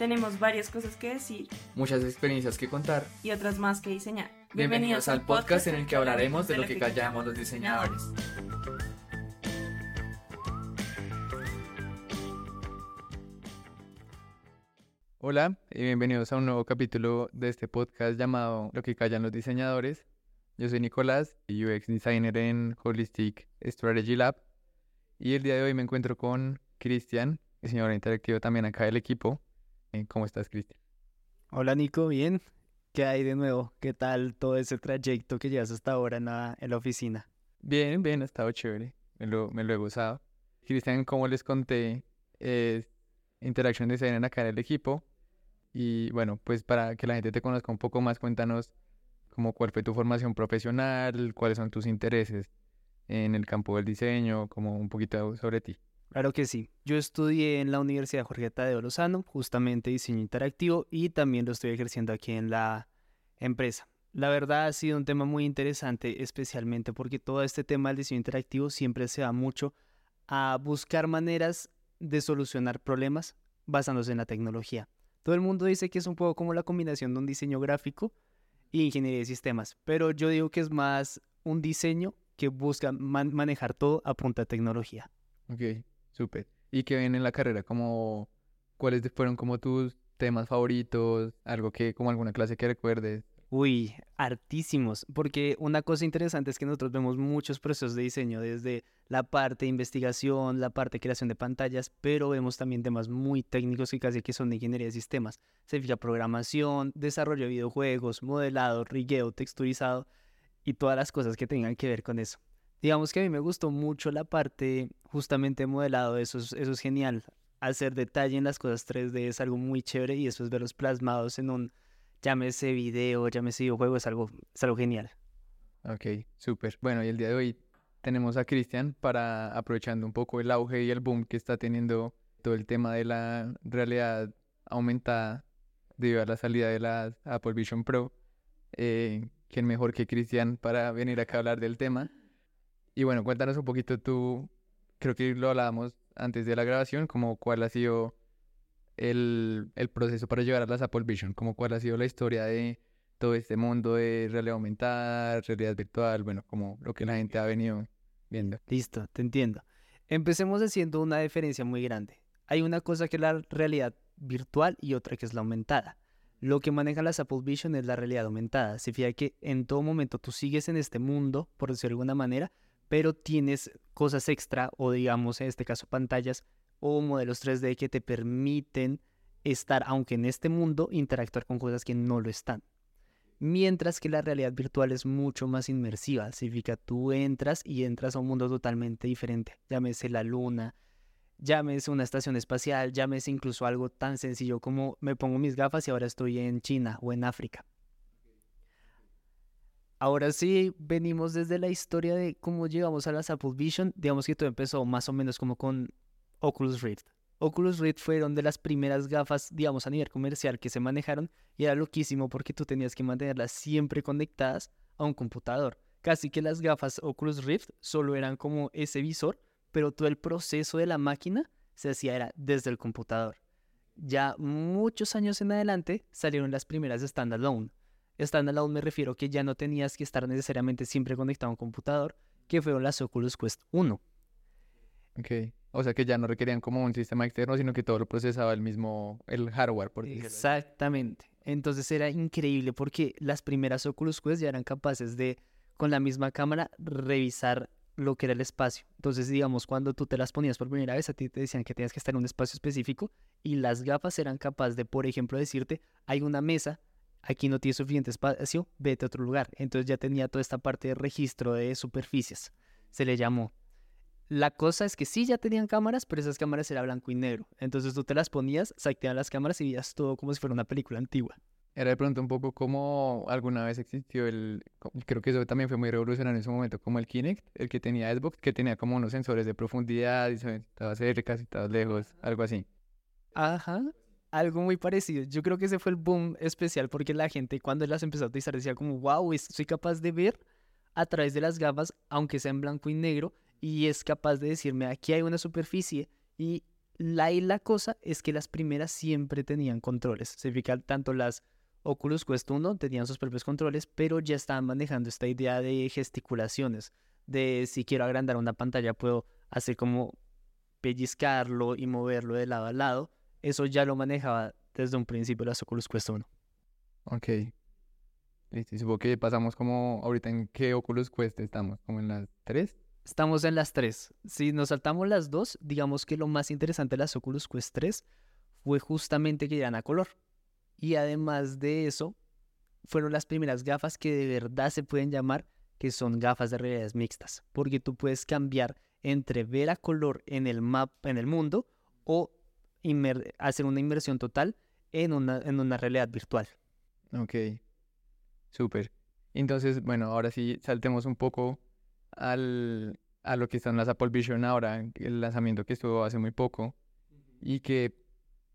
Tenemos varias cosas que decir muchas experiencias que contar y otras más que diseñar. Bienvenidos, al podcast en el que hablaremos de lo que callamos los diseñadores. Hola y bienvenidos a un nuevo capítulo de este podcast llamado Lo que callan los diseñadores. Yo soy Nicolás, UX Designer en Holistic Strategy Lab. Y el día de hoy me encuentro con Cristian, diseñador interactivo también acá del equipo. Eh, ¿Cómo estás, Cristian? Hola, Nico, bien. ¿Qué hay de nuevo? ¿Qué tal todo ese trayecto que llevas hasta ahora en la, en la oficina? Bien, bien, ha estado chévere. Me lo, me lo he gozado. Cristian, como les conté, es Interaction Designer acá en el equipo. Y bueno, pues para que la gente te conozca un poco más, cuéntanos como cuál fue tu formación profesional, cuáles son tus intereses en el campo del diseño, como un poquito sobre ti. Claro que sí. Yo estudié en la Universidad Jorge Tadeo Lozano, justamente diseño interactivo, y también lo estoy ejerciendo aquí en la empresa. La verdad ha sido un tema muy interesante, especialmente porque todo este tema del diseño interactivo siempre se va mucho a buscar maneras de solucionar problemas basándose en la tecnología. Todo el mundo dice que es un poco como la combinación de un diseño gráfico y ingeniería de sistemas, pero yo digo que es más un diseño que busca manejar todo a punta de tecnología. Ok. Súper. ¿Y qué ven en la carrera? Como, ¿Cuáles fueron como tus temas favoritos? Algo que, como alguna clase que recuerdes. Uy, hartísimos, porque una cosa interesante es que nosotros vemos muchos procesos de diseño, desde la parte de investigación, la parte de creación de pantallas, pero vemos también temas muy técnicos que casi que son de ingeniería de sistemas. Significa programación, desarrollo de videojuegos, modelado, rigueo, texturizado y todas las cosas que tengan que ver con eso. Digamos que a mí me gustó mucho la parte justamente modelado, eso es, eso es genial. Hacer detalle en las cosas 3D es algo muy chévere y después verlos plasmados en un, llámese video, llámese videojuego, es algo, es algo genial. Ok, súper. Bueno, y el día de hoy tenemos a Cristian para, aprovechando un poco el auge y el boom que está teniendo todo el tema de la realidad aumentada debido a la salida de la Apple Vision Pro. Eh, ¿Quién mejor que Cristian para venir acá a hablar del tema? Y bueno, cuéntanos un poquito tú, creo que lo hablábamos antes de la grabación, como cuál ha sido el, el proceso para llegar a las Apple Vision, como cuál ha sido la historia de todo este mundo de realidad aumentada, realidad virtual, bueno, como lo que la gente ha venido viendo. Listo, te entiendo. Empecemos haciendo una diferencia muy grande. Hay una cosa que es la realidad virtual y otra que es la aumentada. Lo que manejan las Apple Vision es la realidad aumentada. Se fija que en todo momento tú sigues en este mundo, por decirlo de alguna manera, pero tienes cosas extra o digamos en este caso pantallas o modelos 3D que te permiten estar, aunque en este mundo, interactuar con cosas que no lo están. Mientras que la realidad virtual es mucho más inmersiva, significa tú entras y entras a un mundo totalmente diferente, llámese la luna, llámese una estación espacial, llámese incluso algo tan sencillo como me pongo mis gafas y ahora estoy en China o en África. Ahora sí, venimos desde la historia de cómo llegamos a las Apple Vision. Digamos que todo empezó más o menos como con Oculus Rift. Oculus Rift fueron de las primeras gafas, digamos, a nivel comercial que se manejaron y era loquísimo porque tú tenías que mantenerlas siempre conectadas a un computador. Casi que las gafas Oculus Rift solo eran como ese visor, pero todo el proceso de la máquina se hacía era desde el computador. Ya muchos años en adelante salieron las primeras standalone Standalone me refiero que ya no tenías que estar necesariamente siempre conectado a un computador, que fueron las Oculus Quest 1. Ok, o sea que ya no requerían como un sistema externo, sino que todo lo procesaba el mismo, el hardware. Por Exactamente. Entonces era increíble porque las primeras Oculus Quest ya eran capaces de, con la misma cámara, revisar lo que era el espacio. Entonces, digamos, cuando tú te las ponías por primera vez, a ti te decían que tenías que estar en un espacio específico y las gafas eran capaces de, por ejemplo, decirte, hay una mesa aquí no tiene suficiente espacio, vete a otro lugar. Entonces ya tenía toda esta parte de registro de superficies, se le llamó. La cosa es que sí ya tenían cámaras, pero esas cámaras eran blanco y negro. Entonces tú te las ponías, se activaban las cámaras y veías todo como si fuera una película antigua. Era de pronto un poco como alguna vez existió el, creo que eso también fue muy revolucionario en ese momento, como el Kinect, el que tenía Xbox, que tenía como unos sensores de profundidad y se estaba cerca, estaba lejos, algo así. Ajá, algo muy parecido. Yo creo que ese fue el boom especial porque la gente cuando las empezó a utilizar decía como, wow, soy capaz de ver a través de las gafas, aunque sea en blanco y negro, y es capaz de decirme, aquí hay una superficie y La, y la cosa es que las primeras siempre tenían controles. Se fija tanto las Oculus Quest 1 tenían sus propios controles, pero ya estaban manejando esta idea de gesticulaciones, de si quiero agrandar una pantalla puedo hacer como pellizcarlo y moverlo de lado a lado. Eso ya lo manejaba desde un principio las Oculus Quest 1. Ok. Listo. Y supongo que pasamos como ahorita en qué Oculus Quest estamos, como en las tres. Estamos en las tres. Si nos saltamos las dos, digamos que lo más interesante de las Oculus Quest 3 fue justamente que eran a color. Y además de eso, fueron las primeras gafas que de verdad se pueden llamar que son gafas de realidades mixtas, porque tú puedes cambiar entre ver a color en el map, en el mundo, o hacer una inmersión total en una, en una realidad virtual. Ok, súper. Entonces, bueno, ahora sí saltemos un poco al, a lo que están las Apple Vision ahora, el lanzamiento que estuvo hace muy poco y que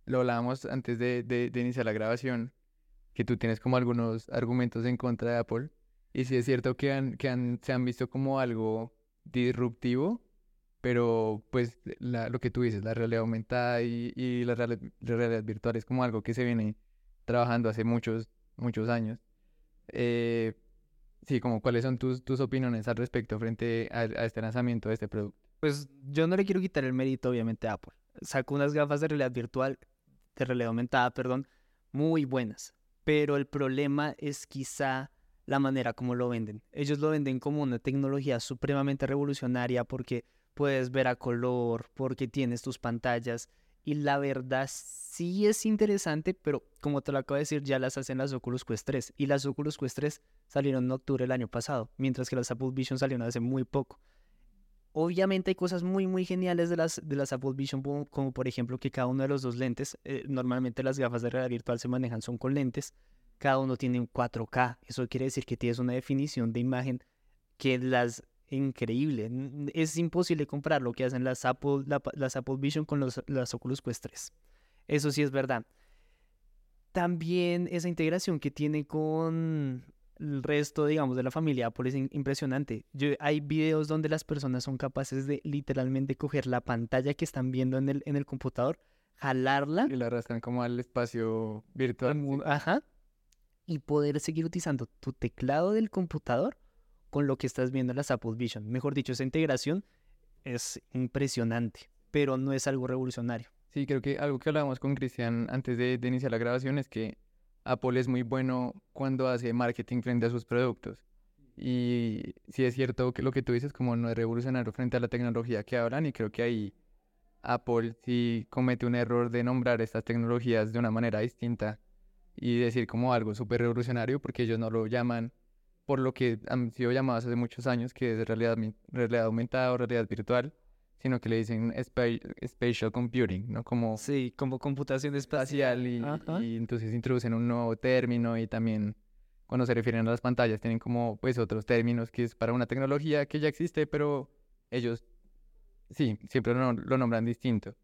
lo hablábamos antes de, de, iniciar la grabación, que tú tienes como algunos argumentos en contra de Apple. Y sí es cierto que, han, que han, se han visto como algo disruptivo, pero pues la, lo que tú dices, la realidad aumentada y, y la, realidad, virtual es como algo que se viene trabajando hace muchos, muchos años. Eh, sí, como cuáles son tus, tus opiniones al respecto frente a, a este lanzamiento de este producto. Pues yo no le quiero quitar el mérito, obviamente, a Apple. Sacó unas gafas de realidad virtual de realidad aumentada, perdón, muy buenas. Pero el problema es quizá la manera como lo venden. Ellos lo venden como una tecnología supremamente revolucionaria porque puedes ver a color, porque tienes tus pantallas. Y la verdad sí es interesante, pero como te lo acabo de decir, ya las hacen las Oculus Quest 3. Y las Oculus Quest 3 salieron en octubre del año pasado, mientras que las Apple Vision salieron hace muy poco. Obviamente hay cosas muy, muy geniales de las, de las Apple Vision, como, por ejemplo que cada uno de los dos lentes, eh, normalmente las gafas de realidad virtual se manejan son con lentes, cada uno tiene un 4K, eso quiere decir que tienes una definición de imagen que las increíble, es imposible comprar lo que hacen las Apple, las Apple Vision con los, las Oculus Quest 3, eso sí es verdad. También esa integración que tiene con el resto, digamos, de la familia Apple es impresionante. Yo, hay videos donde las personas son capaces de literalmente coger la pantalla que están viendo en el, en el computador, jalarla. Y la arrastran como al espacio virtual. Ajá. Y poder seguir utilizando tu teclado del computador con lo que estás viendo en las Apple Vision. Mejor dicho, esa integración es impresionante, pero no es algo revolucionario. Sí, creo que algo que hablábamos con Cristian antes de, de iniciar la grabación es que Apple es muy bueno cuando hace marketing frente a sus productos. Y sí es cierto que lo que tú dices como no es revolucionario frente a la tecnología que hablan y creo que ahí Apple sí comete un error de nombrar estas tecnologías de una manera distinta y decir como algo súper revolucionario porque ellos no lo llaman por lo que han sido llamados hace muchos años que es realidad, realidad aumentada o realidad virtual sino que le dicen spatial computing, ¿no? Como sí, como computación espacial y, y, entonces introducen un nuevo término y también cuando se refieren a las pantallas tienen como pues otros términos que es para una tecnología que ya existe, pero ellos sí, siempre lo, lo nombran distinto.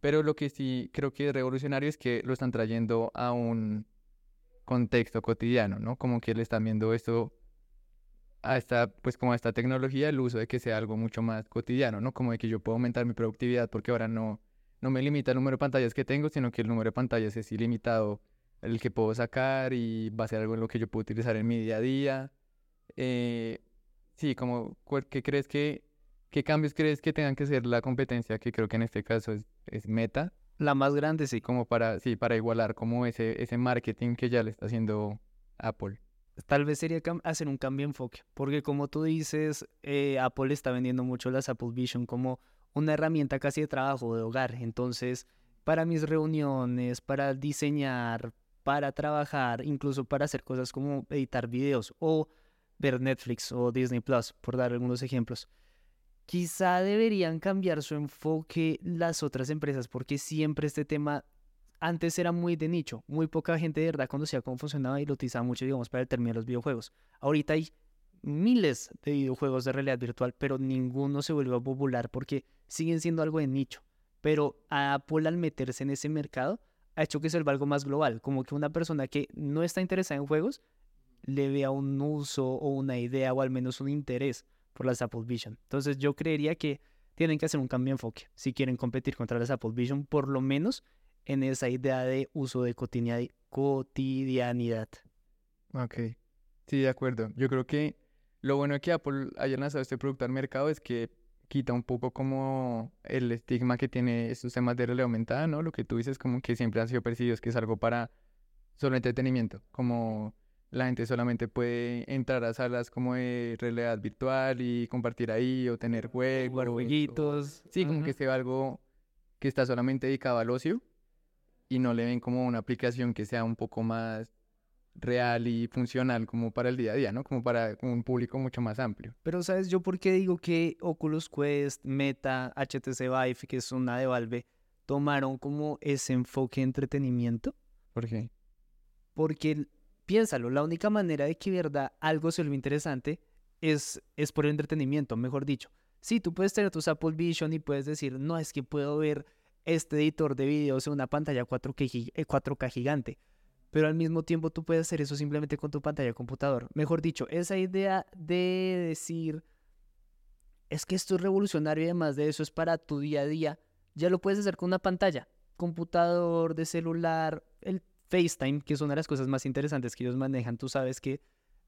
Pero lo que sí creo que es revolucionario es que lo están trayendo a un contexto cotidiano, ¿no? Como que le están viendo esto a esta, pues como a esta tecnología, el uso de que sea algo mucho más cotidiano, ¿no? Como de que yo puedo aumentar mi productividad porque ahora no, no me limita el número de pantallas que tengo, sino que el número de pantallas es ilimitado el que puedo sacar y va a ser algo en lo que yo puedo utilizar en mi día a día. Eh, sí, como, ¿qué crees que, qué cambios crees que tengan que ser la competencia, que creo que en este caso es, es Meta? La más grande, sí. Como para, sí, para igualar como ese, ese marketing que ya le está haciendo Apple tal vez sería hacer un cambio de enfoque, porque como tú dices, eh, Apple está vendiendo mucho las Apple Vision como una herramienta casi de trabajo, de hogar. Entonces, para mis reuniones, para diseñar, para trabajar, incluso para hacer cosas como editar videos o ver Netflix o Disney Plus, por dar algunos ejemplos. Quizá deberían cambiar su enfoque las otras empresas, porque siempre este tema antes era muy de nicho, muy poca gente de verdad conocía cómo funcionaba y lo utilizaba mucho, digamos, para el término de los videojuegos. Ahorita hay miles de videojuegos de realidad virtual, pero ninguno se vuelve popular porque siguen siendo algo de nicho. Pero Apple al meterse en ese mercado ha hecho que se vuelva algo más global, como que una persona que no está interesada en juegos le vea un uso o una idea o al menos un interés por las Apple Vision. Entonces yo creería que tienen que hacer un cambio de enfoque si quieren competir contra las Apple Vision, por lo menos en esa idea de uso de cotidia- cotidianidad. Ok, sí, de acuerdo. Yo creo que lo bueno de que Apple haya lanzado este producto al mercado es que quita un poco como el estigma que tiene estos temas de realidad aumentada, ¿no? Lo que tú dices como que siempre han sido percibidos que es algo para solo entretenimiento, como la gente solamente puede entrar a salas como de realidad virtual y compartir ahí o tener juegos. Jugar o- jueguitos. Sí, como que sea algo que está solamente dedicado al ocio y no le ven como una aplicación que sea un poco más real y funcional como para el día a día, ¿no? Como para un público mucho más amplio. Pero ¿sabes yo por qué digo que Oculus Quest, Meta, HTC Vive, que es una de Valve, tomaron como ese enfoque de entretenimiento? ¿Por qué? Porque piénsalo, la única manera de que verdad algo se vuelva interesante es, es por el entretenimiento, mejor dicho. Sí, tú puedes tener tus Apple Vision y puedes decir, no, es que puedo ver este editor de videos en una pantalla 4K, gi- eh, 4K gigante. Pero al mismo tiempo tú puedes hacer eso simplemente con tu pantalla de computador. Mejor dicho, esa idea de decir, es que esto es revolucionario y además de eso es para tu día a día, ya lo puedes hacer con una pantalla, computador, de celular, el FaceTime, que es una de las cosas más interesantes que ellos manejan. Tú sabes que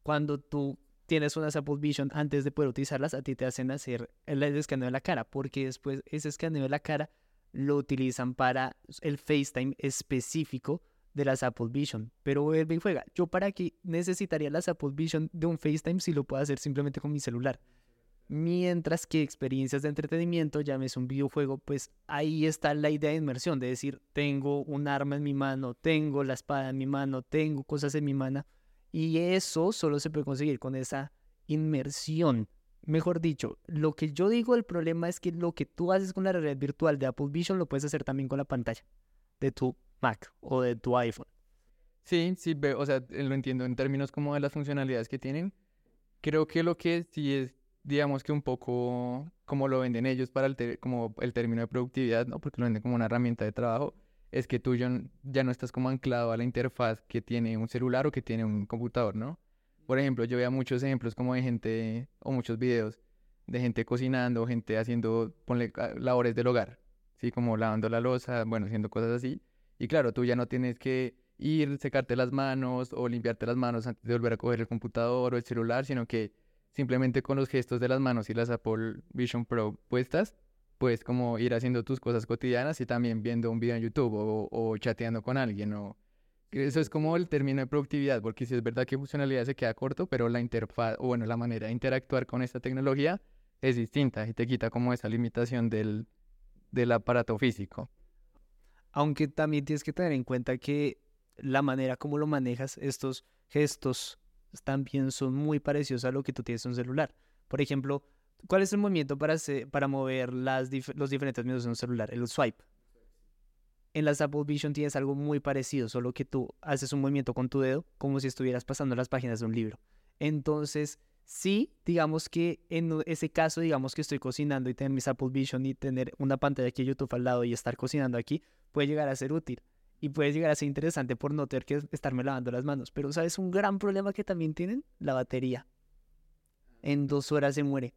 cuando tú tienes unas Apple Vision, antes de poder utilizarlas, a ti te hacen hacer el escaneo de la cara, porque después ese escaneo de la cara lo utilizan para el FaceTime específico de las Apple Vision. Pero vuelve y juega. Yo para qué necesitaría las Apple Vision de un FaceTime si lo puedo hacer simplemente con mi celular. Mientras que experiencias de entretenimiento, llámese un videojuego, pues ahí está la idea de inmersión, de decir, tengo un arma en mi mano, tengo la espada en mi mano, tengo cosas en mi mano, y eso solo se puede conseguir con esa inmersión. Mejor dicho, lo que yo digo, el problema es que lo que tú haces con la realidad virtual de Apple Vision lo puedes hacer también con la pantalla de tu Mac o de tu iPhone. Sí, sí, o sea, lo entiendo en términos como de las funcionalidades que tienen. Creo que lo que sí es, digamos que un poco como lo venden ellos para el, te- como el término de productividad, ¿no? Porque lo venden como una herramienta de trabajo, es que tú ya, ya no estás como anclado a la interfaz que tiene un celular o que tiene un computador, ¿no? Por ejemplo, yo veía muchos ejemplos como de gente, o muchos videos de gente cocinando, gente haciendo, ponle, ah, labores del hogar, ¿sí? Como lavando la loza, bueno, haciendo cosas así. Y claro, tú ya no tienes que ir, secarte las manos o limpiarte las manos antes de volver a coger el computador o el celular, sino que simplemente con los gestos de las manos y las Apple Vision Pro puestas, puedes como ir haciendo tus cosas cotidianas y también viendo un video en YouTube o, o chateando con alguien o... Eso es como el término de productividad, porque sí es verdad que funcionalidad se queda corto, pero la interfaz, o bueno, la manera de interactuar con esta tecnología es distinta y te quita como esa limitación del, del aparato físico. Aunque también tienes que tener en cuenta que la manera como lo manejas, estos gestos también son muy parecidos a lo que tú tienes en un celular. Por ejemplo, ¿cuál es el movimiento para, hacer- para mover los diferentes menús en un celular? El swipe. En las Apple Vision tienes algo muy parecido, solo que tú haces un movimiento con tu dedo como si estuvieras pasando las páginas de un libro. Entonces, sí, digamos que en ese caso, digamos que estoy cocinando y tener mis Apple Vision y tener una pantalla aquí de YouTube al lado y estar cocinando aquí, puede llegar a ser útil y puede llegar a ser interesante por no tener que estarme lavando las manos. Pero ¿sabes un gran problema que también tienen? La batería. En dos horas se muere.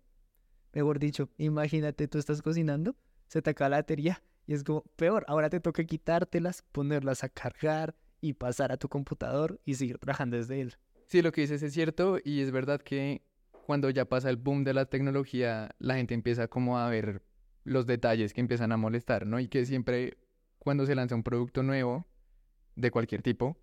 Mejor dicho, imagínate, tú estás cocinando, se te acaba la batería y es como peor. Ahora te toca quitártelas, ponerlas a cargar y pasar a tu computador y seguir trabajando desde él. Sí, lo que dices es cierto y es verdad que cuando ya pasa el boom de la tecnología, la gente empieza como a ver los detalles que empiezan a molestar, ¿no? Y que siempre cuando se lanza un producto nuevo de cualquier tipo,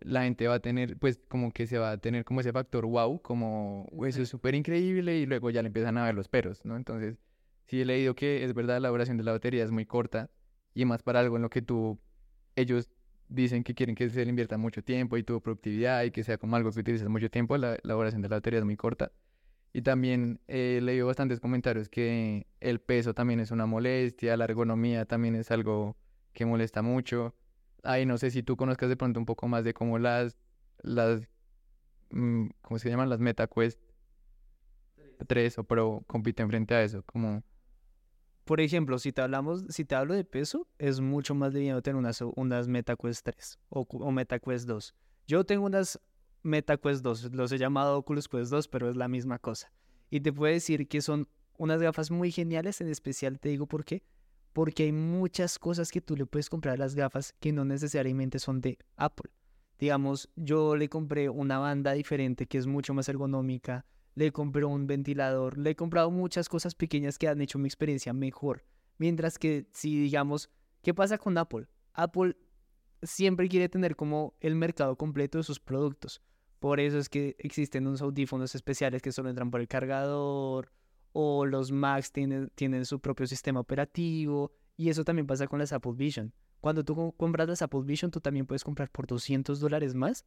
la gente va a tener, pues como que se va a tener como ese factor wow, como "Uy, eso es súper increíble y luego ya le empiezan a ver los peros, ¿no? Entonces, sí he leído que es verdad la duración de la batería es muy corta y más para algo en lo que tú, ellos dicen que quieren que se le invierta mucho tiempo y tu productividad y que sea como algo que utilizas mucho tiempo, la, la duración de la batería es muy corta. Y también eh, he leído bastantes comentarios que el peso también es una molestia, la ergonomía también es algo que molesta mucho. Ay, no sé si tú conozcas de pronto un poco más de cómo las, las, mm, ¿cómo se llaman? Las MetaQuest 3 o Pro compiten frente a eso, como... Por ejemplo, si te hablamos, si te hablo de peso, es mucho más liviano tener unas, unas MetaQuest 3 o, o MetaQuest 2. Yo tengo unas MetaQuest 2, los he llamado Oculus Quest 2, pero es la misma cosa. Y te puedo decir que son unas gafas muy geniales, en especial te digo por qué. Porque hay muchas cosas que tú le puedes comprar a las gafas que no necesariamente son de Apple. Digamos, yo le compré una banda diferente que es mucho más ergonómica, le compré un ventilador, le he comprado muchas cosas pequeñas que han hecho mi experiencia mejor. Mientras que si digamos, ¿qué pasa con Apple? Apple siempre quiere tener como el mercado completo de sus productos. Por eso es que existen unos audífonos especiales que solo entran por el cargador, o los Macs tienen, tienen su propio sistema operativo, y eso también pasa con las Apple Vision. Cuando tú compras las Apple Vision, tú también puedes comprar por 200 dólares más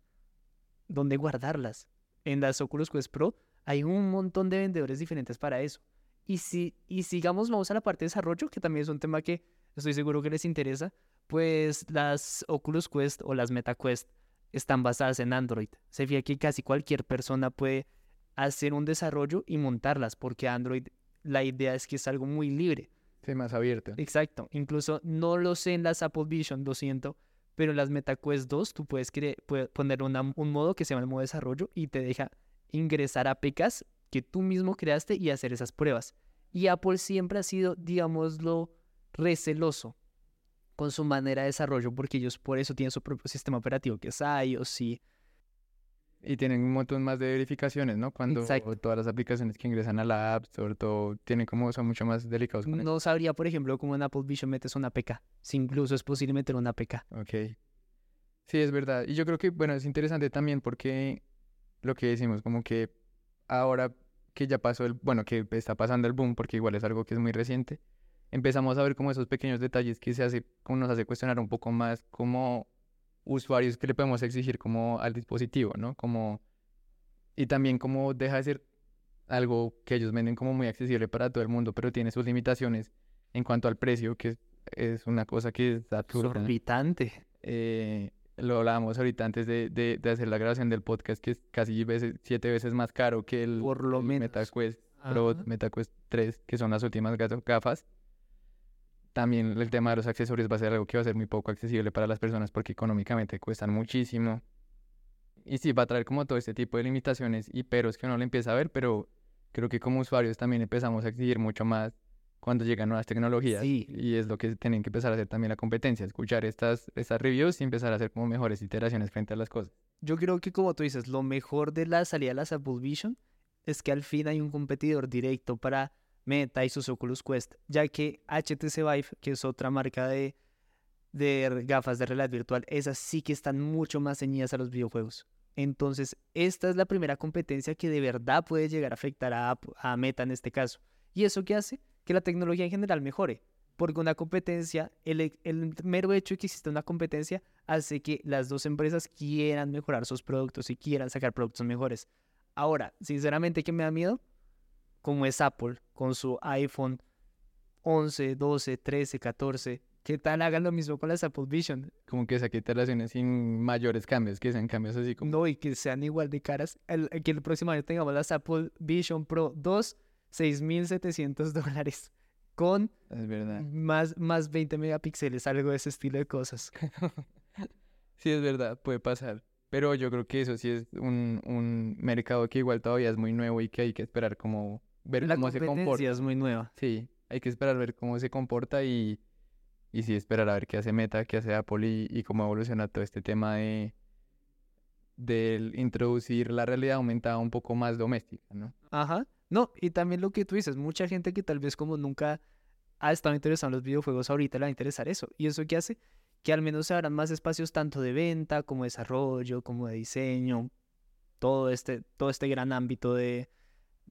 dónde guardarlas. En las Oculus Quest Pro hay un montón de vendedores diferentes para eso. Y si y sigamos, vamos a la parte de desarrollo, que también es un tema que estoy seguro que les interesa, pues las Oculus Quest o las MetaQuest están basadas en Android. Se fija que casi cualquier persona puede hacer un desarrollo y montarlas, porque Android, la idea es que es algo muy libre. Sí, más abierto. Exacto. Incluso no lo sé en las Apple Vision, lo siento, pero en las MetaQuest 2 tú puedes, poner un modo que se llama el modo desarrollo y te deja ingresar a APKs que tú mismo creaste y hacer esas pruebas. Y Apple siempre ha sido, digámoslo, receloso con su manera de desarrollo porque ellos por eso tienen su propio sistema operativo que es iOS y... Y tienen un montón más de verificaciones, ¿no? Cuando todas las aplicaciones que ingresan a la App Store, todo, tienen como, son mucho más delicados. no sabría, por ejemplo, cómo en Apple Vision metes una APK. Si incluso es posible meter una APK. Ok. Sí, es verdad. Y yo creo que, bueno, es interesante también porque lo que decimos, como que ahora que ya pasó el, bueno, que está pasando el boom, porque igual es algo que es muy reciente, empezamos a ver como esos pequeños detalles que se hace, como nos hace cuestionar un poco más como usuarios que le podemos exigir como al dispositivo, ¿no? Como, y también como deja de ser algo que ellos venden como muy accesible para todo el mundo, pero tiene sus limitaciones en cuanto al precio, que es, una cosa que es absurda. Eh, lo hablábamos ahorita antes de, de, hacer la grabación del podcast, que es casi veces, siete veces más caro que el, Por lo menos. MetaQuest Pro, MetaQuest 3, que son las últimas gafas. También el tema de los accesorios va a ser algo que va a ser muy poco accesible para las personas porque económicamente cuestan muchísimo. Y sí, va a traer como todo este tipo de limitaciones y peros que uno le empieza a ver, pero creo que como usuarios también empezamos a exigir mucho más cuando llegan nuevas tecnologías. Y es lo que tienen que empezar a hacer también la competencia, escuchar estas, estas reviews y empezar a hacer como mejores iteraciones frente a las cosas. Yo creo que como tú dices, lo mejor de la salida de las Apple Vision es que al fin hay un competidor directo para Meta y sus Oculus Quest, ya que HTC Vive, que es otra marca de, de gafas de realidad virtual, esas sí que están mucho más ceñidas a los videojuegos. Entonces, esta es la primera competencia que de verdad puede llegar a afectar a, Meta en este caso. ¿Y eso qué hace? que la tecnología en general mejore. Porque una competencia, el, el mero hecho de que exista una competencia hace que las dos empresas quieran mejorar sus productos y quieran sacar productos mejores. Ahora, sinceramente, ¿qué me da miedo? Como es Apple con su iPhone 11, 12, 13, 14. ¿Qué tal hagan lo mismo con las Apple Vision? Como que saquen instalaciones sin mayores cambios, que sean cambios así como... No, y que sean igual de caras. El, que el próximo año tengamos las Apple Vision Pro 2 6.700 dólares con es verdad. Más, más 20 megapíxeles, algo de ese estilo de cosas. sí, es verdad, puede pasar. Pero yo creo que eso sí es un, un mercado que igual todavía es muy nuevo y que hay que esperar como ver cómo se comporta. es muy nueva. Sí, hay que esperar ver cómo se comporta y, y sí esperar a ver qué hace Meta, qué hace Apple y, y cómo evoluciona todo este tema de, de introducir la realidad aumentada un poco más doméstica, ¿no? Ajá. No, y también lo que tú dices, mucha gente que tal vez como nunca ha estado interesada en los videojuegos, ahorita le va a interesar eso. ¿Y eso qué hace? Que al menos se abran más espacios tanto de venta como de desarrollo, como de diseño, todo este, todo este gran ámbito de,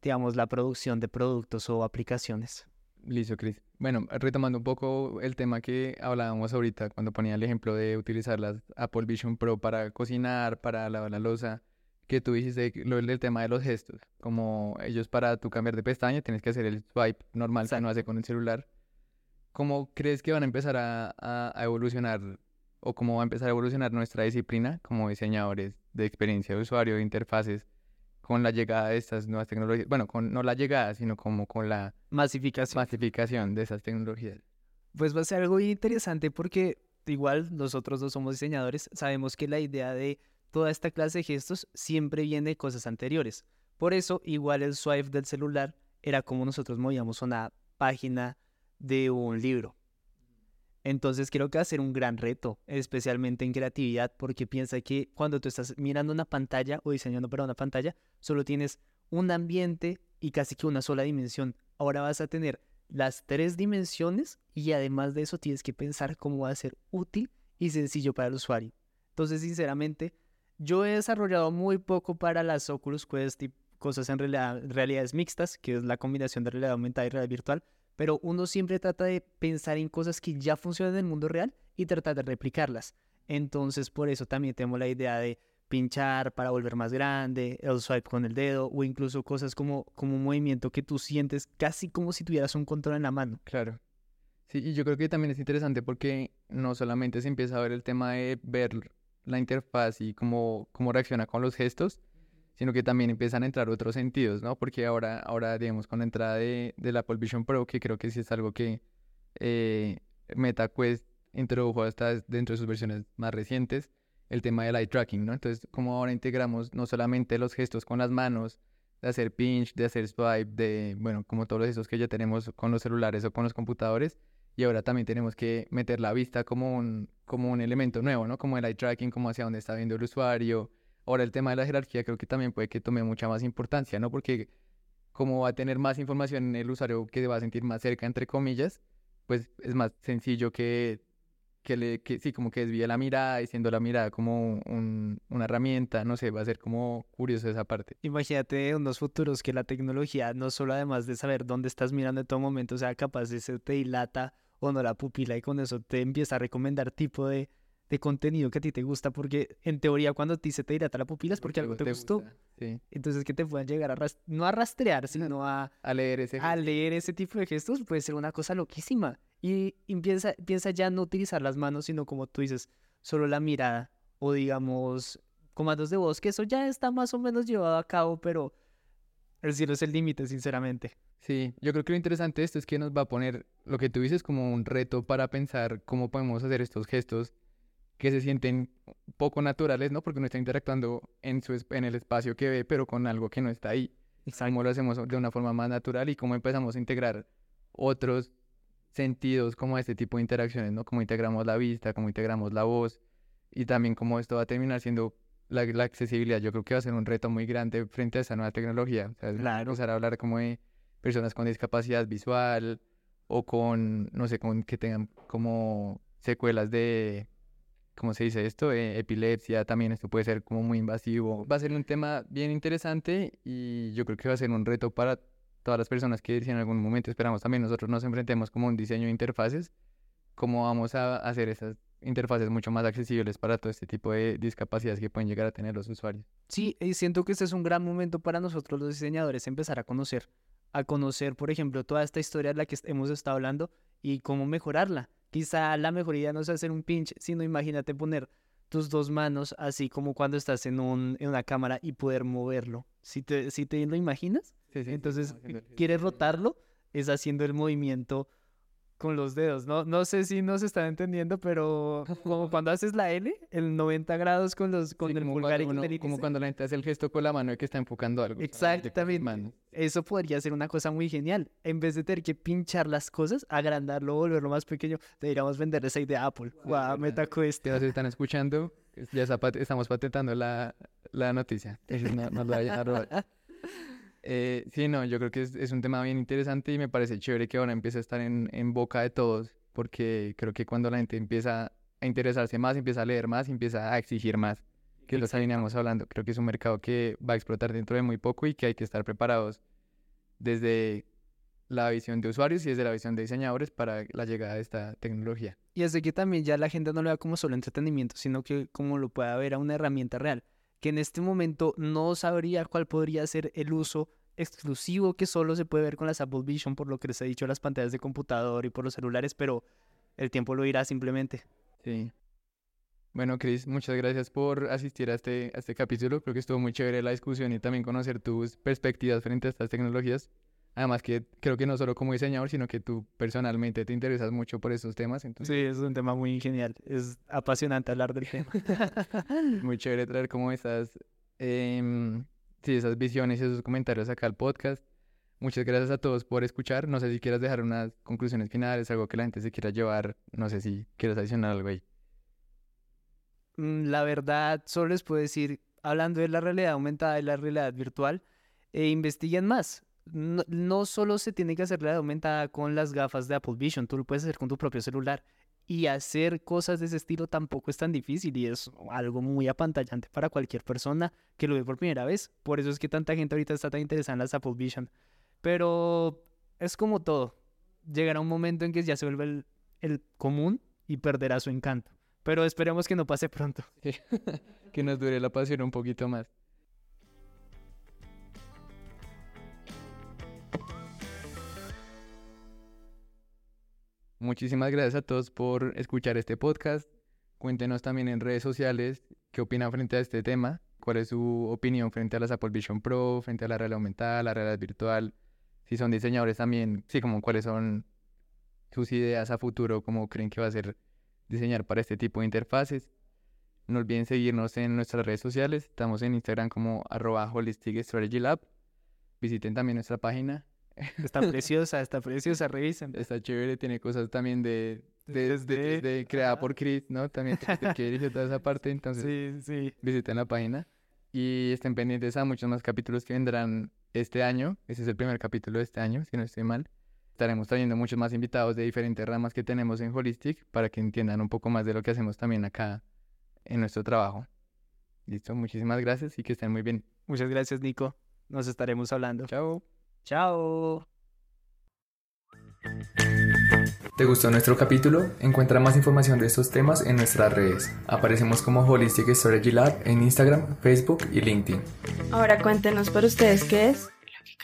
digamos, la producción de productos o aplicaciones. Listo, Chris. Bueno, retomando un poco el tema que hablábamos ahorita cuando ponía el ejemplo de utilizar las Apple Vision Pro para cocinar, para lavar la losa que tú dijiste lo del tema de los gestos, como ellos para tú cambiar de pestaña tienes que hacer el swipe normal que no hace con el celular. ¿Cómo crees que van a empezar a, a, evolucionar o cómo va a empezar a evolucionar nuestra disciplina como diseñadores de experiencia de usuario, de interfaces, con la llegada de estas nuevas tecnologías? Bueno, con, no la llegada, sino como con la masificación, masificación de esas tecnologías. Pues va a ser algo interesante porque igual nosotros dos somos diseñadores, sabemos que la idea de toda esta clase de gestos siempre viene de cosas anteriores. Por eso, igual el swipe del celular era como nosotros movíamos una página de un libro. Entonces creo que va a ser un gran reto, especialmente en creatividad, porque piensa que cuando tú estás mirando una pantalla o diseñando para una pantalla, solo tienes un ambiente y casi que una sola dimensión. Ahora vas a tener las tres dimensiones y además de eso tienes que pensar cómo va a ser útil y sencillo para el usuario. Entonces, sinceramente, yo he desarrollado muy poco para las Oculus Quest y cosas en realidades mixtas, que es la combinación de realidad aumentada y realidad virtual, pero uno siempre trata de pensar en cosas que ya funcionan en el mundo real y tratar de replicarlas. Entonces, por eso también tenemos la idea de pinchar para volver más grande, el swipe con el dedo o incluso cosas como, como un movimiento que tú sientes casi como si tuvieras un control en la mano. Claro. Sí, y yo creo que también es interesante porque no solamente se empieza a ver el tema de ver la interfaz y cómo, cómo reacciona con los gestos, sino que también empiezan a entrar otros sentidos, ¿no? Porque ahora, ahora digamos, con la entrada de, la Apple Vision Pro, que creo que sí es algo que eh, MetaQuest introdujo hasta dentro de sus versiones más recientes, el tema del eye tracking, ¿no? Entonces, como ahora integramos no solamente los gestos con las manos, de hacer pinch, de hacer swipe, de, bueno, como todos esos que ya tenemos con los celulares o con los computadores, y ahora también tenemos que meter la vista como un, como un elemento nuevo, ¿no? Como el eye tracking, como hacia dónde está viendo el usuario. Ahora el tema de la jerarquía creo que también puede que tome mucha más importancia, ¿no? Porque como va a tener más información en el usuario que se va a sentir más cerca, entre comillas, pues es más sencillo que que, le, que sí, como que desvía la mirada, diciendo la mirada como una herramienta, no sé, va a ser como curioso esa parte. Imagínate unos futuros que la tecnología, no solo además de saber dónde estás mirando en todo momento, sea capaz de se te dilata o no la pupila y con eso te empieza a recomendar tipo de, de contenido que a ti te gusta, porque en teoría cuando a ti se te dilata la pupila es porque algo te, gustó. Sí. Entonces que te puedan llegar a, no a rastrear, sino a, a, leer ese a leer ese tipo de gestos puede ser una cosa loquísima. Y, piensa, piensa ya no utilizar las manos, sino como tú dices, solo la mirada o digamos comandos de voz, que eso ya está más o menos llevado a cabo, pero el cielo es el límite, sinceramente. Sí, yo creo que lo interesante de esto es que nos va a poner lo que tú dices como un reto para pensar cómo podemos hacer estos gestos que se sienten poco naturales, ¿no? Porque uno está interactuando en, su, en el espacio que ve, pero con algo que no está ahí. Exacto. Cómo lo hacemos de una forma más natural y cómo empezamos a integrar otros sentidos como este tipo de interacciones, ¿no? Cómo integramos la vista, cómo integramos la voz y también cómo esto va a terminar siendo la, accesibilidad. Yo creo que va a ser un reto muy grande frente a esa nueva tecnología. O sea, claro. Empezar a hablar como de personas con discapacidad visual o con, no sé, con que tengan como secuelas de, ¿cómo se dice esto? Eh, epilepsia, también esto puede ser como muy invasivo. Va a ser un tema bien interesante y yo creo que va a ser un reto para todas las personas que en algún momento esperamos también nosotros nos enfrentemos como un diseño de interfaces, cómo vamos a hacer esas interfaces mucho más accesibles para todo este tipo de discapacidades que pueden llegar a tener los usuarios. Sí, y siento que este es un gran momento para nosotros los diseñadores empezar a conocer, a conocer, por ejemplo, toda esta historia de la que hemos estado hablando y cómo mejorarla. Quizá la mejoría no es hacer un pinch, sino imagínate poner tus dos manos así como cuando estás en, un, en una cámara y poder moverlo. Si te, si te lo imaginas, entonces, ¿quieres rotarlo? Es haciendo el movimiento con los dedos. No, no sé si nos están entendiendo, pero como cuando haces la L, el 90 grados con los con el pulgar y el Como cuando la gente hace el gesto con la mano y que está enfocando algo. Exactamente. Eso podría ser una cosa muy genial. En vez de tener que pinchar las cosas, agrandarlo, volverlo más pequeño, deberíamos vender esa idea de Apple. Wow, MetaQuest. Si están escuchando, ya estamos patentando la, la noticia. No, no lo vayan a robar. Eh, sí, no, yo creo que es, un tema bien interesante y me parece chévere que ahora empiece a estar en, en, boca de todos, porque creo que cuando la gente empieza a interesarse más, empieza a leer más, empieza a exigir más, que lo veníamos hablando, creo que es un mercado que va a explotar dentro de muy poco y que hay que estar preparados desde la visión de usuarios y desde la visión de diseñadores para la llegada de esta tecnología. Y desde que también ya la gente no lo vea como solo entretenimiento, sino que como lo pueda ver a una herramienta real que en este momento no sabría cuál podría ser el uso exclusivo que solo se puede ver con las Apple Vision, por lo que les he dicho, las pantallas de computador y por los celulares, pero el tiempo lo irá simplemente. Sí. Bueno, Chris, muchas gracias por asistir a este, a este capítulo. Creo que estuvo muy chévere la discusión y también conocer tus perspectivas frente a estas tecnologías. Además que creo que no solo como diseñador, sino que tú personalmente te interesas mucho por esos temas. Entonces... Sí, es un tema muy genial. Es apasionante hablar del tema. muy chévere traer como esas, eh, sí, esas visiones y esos comentarios acá al podcast. Muchas gracias a todos por escuchar. No sé si quieras dejar unas conclusiones finales, algo que la gente se quiera llevar. No sé si quieres adicionar algo ahí. Mm, La verdad, solo les puedo decir, hablando de la realidad aumentada y la realidad virtual, eh, investiguen más. No, solo se tiene que hacer realidad aumentada con las gafas de Apple Vision, tú lo puedes hacer con tu propio celular. Y hacer cosas de ese estilo tampoco es tan difícil y es algo muy apantallante para cualquier persona que lo ve por primera vez. Por eso es que tanta gente ahorita está tan interesada en las Apple Vision. Pero es como todo. Llegará un momento en que ya se vuelve el, el común y perderá su encanto. Pero esperemos que no pase pronto. que nos dure la pasión un poquito más. Muchísimas gracias a todos por escuchar este podcast. Cuéntenos también en redes sociales qué opinan frente a este tema, cuál es su opinión frente a las Apple Vision Pro, frente a la realidad aumentada, la realidad virtual. Si son diseñadores también, sí, como cuáles son sus ideas a futuro, cómo creen que va a ser diseñar para este tipo de interfaces. No olviden seguirnos en nuestras redes sociales. Estamos en Instagram como arroba Holistic Strategy Lab. Visiten también nuestra página. Está preciosa, está preciosa, revisen. Está chévere, tiene cosas también de, de, de, de creada por Chris, ¿no? También que dirige toda esa parte, entonces Sí, sí. visiten la página. Y estén pendientes a muchos más capítulos que vendrán este año. Ese es el primer capítulo de este año, si no estoy mal. Estaremos trayendo muchos más invitados de diferentes ramas que tenemos en Holistic para que entiendan un poco más de lo que hacemos también acá en nuestro trabajo. Listo, muchísimas gracias y que estén muy bien. Muchas gracias, Nico. Nos estaremos hablando. Chao. Chao. ¿Te gustó nuestro capítulo? Encuentra más información de estos temas en nuestras redes. Aparecemos como Holistic Strategy Lab en Instagram, Facebook y LinkedIn. Ahora cuéntenos por ustedes qué es. Lo que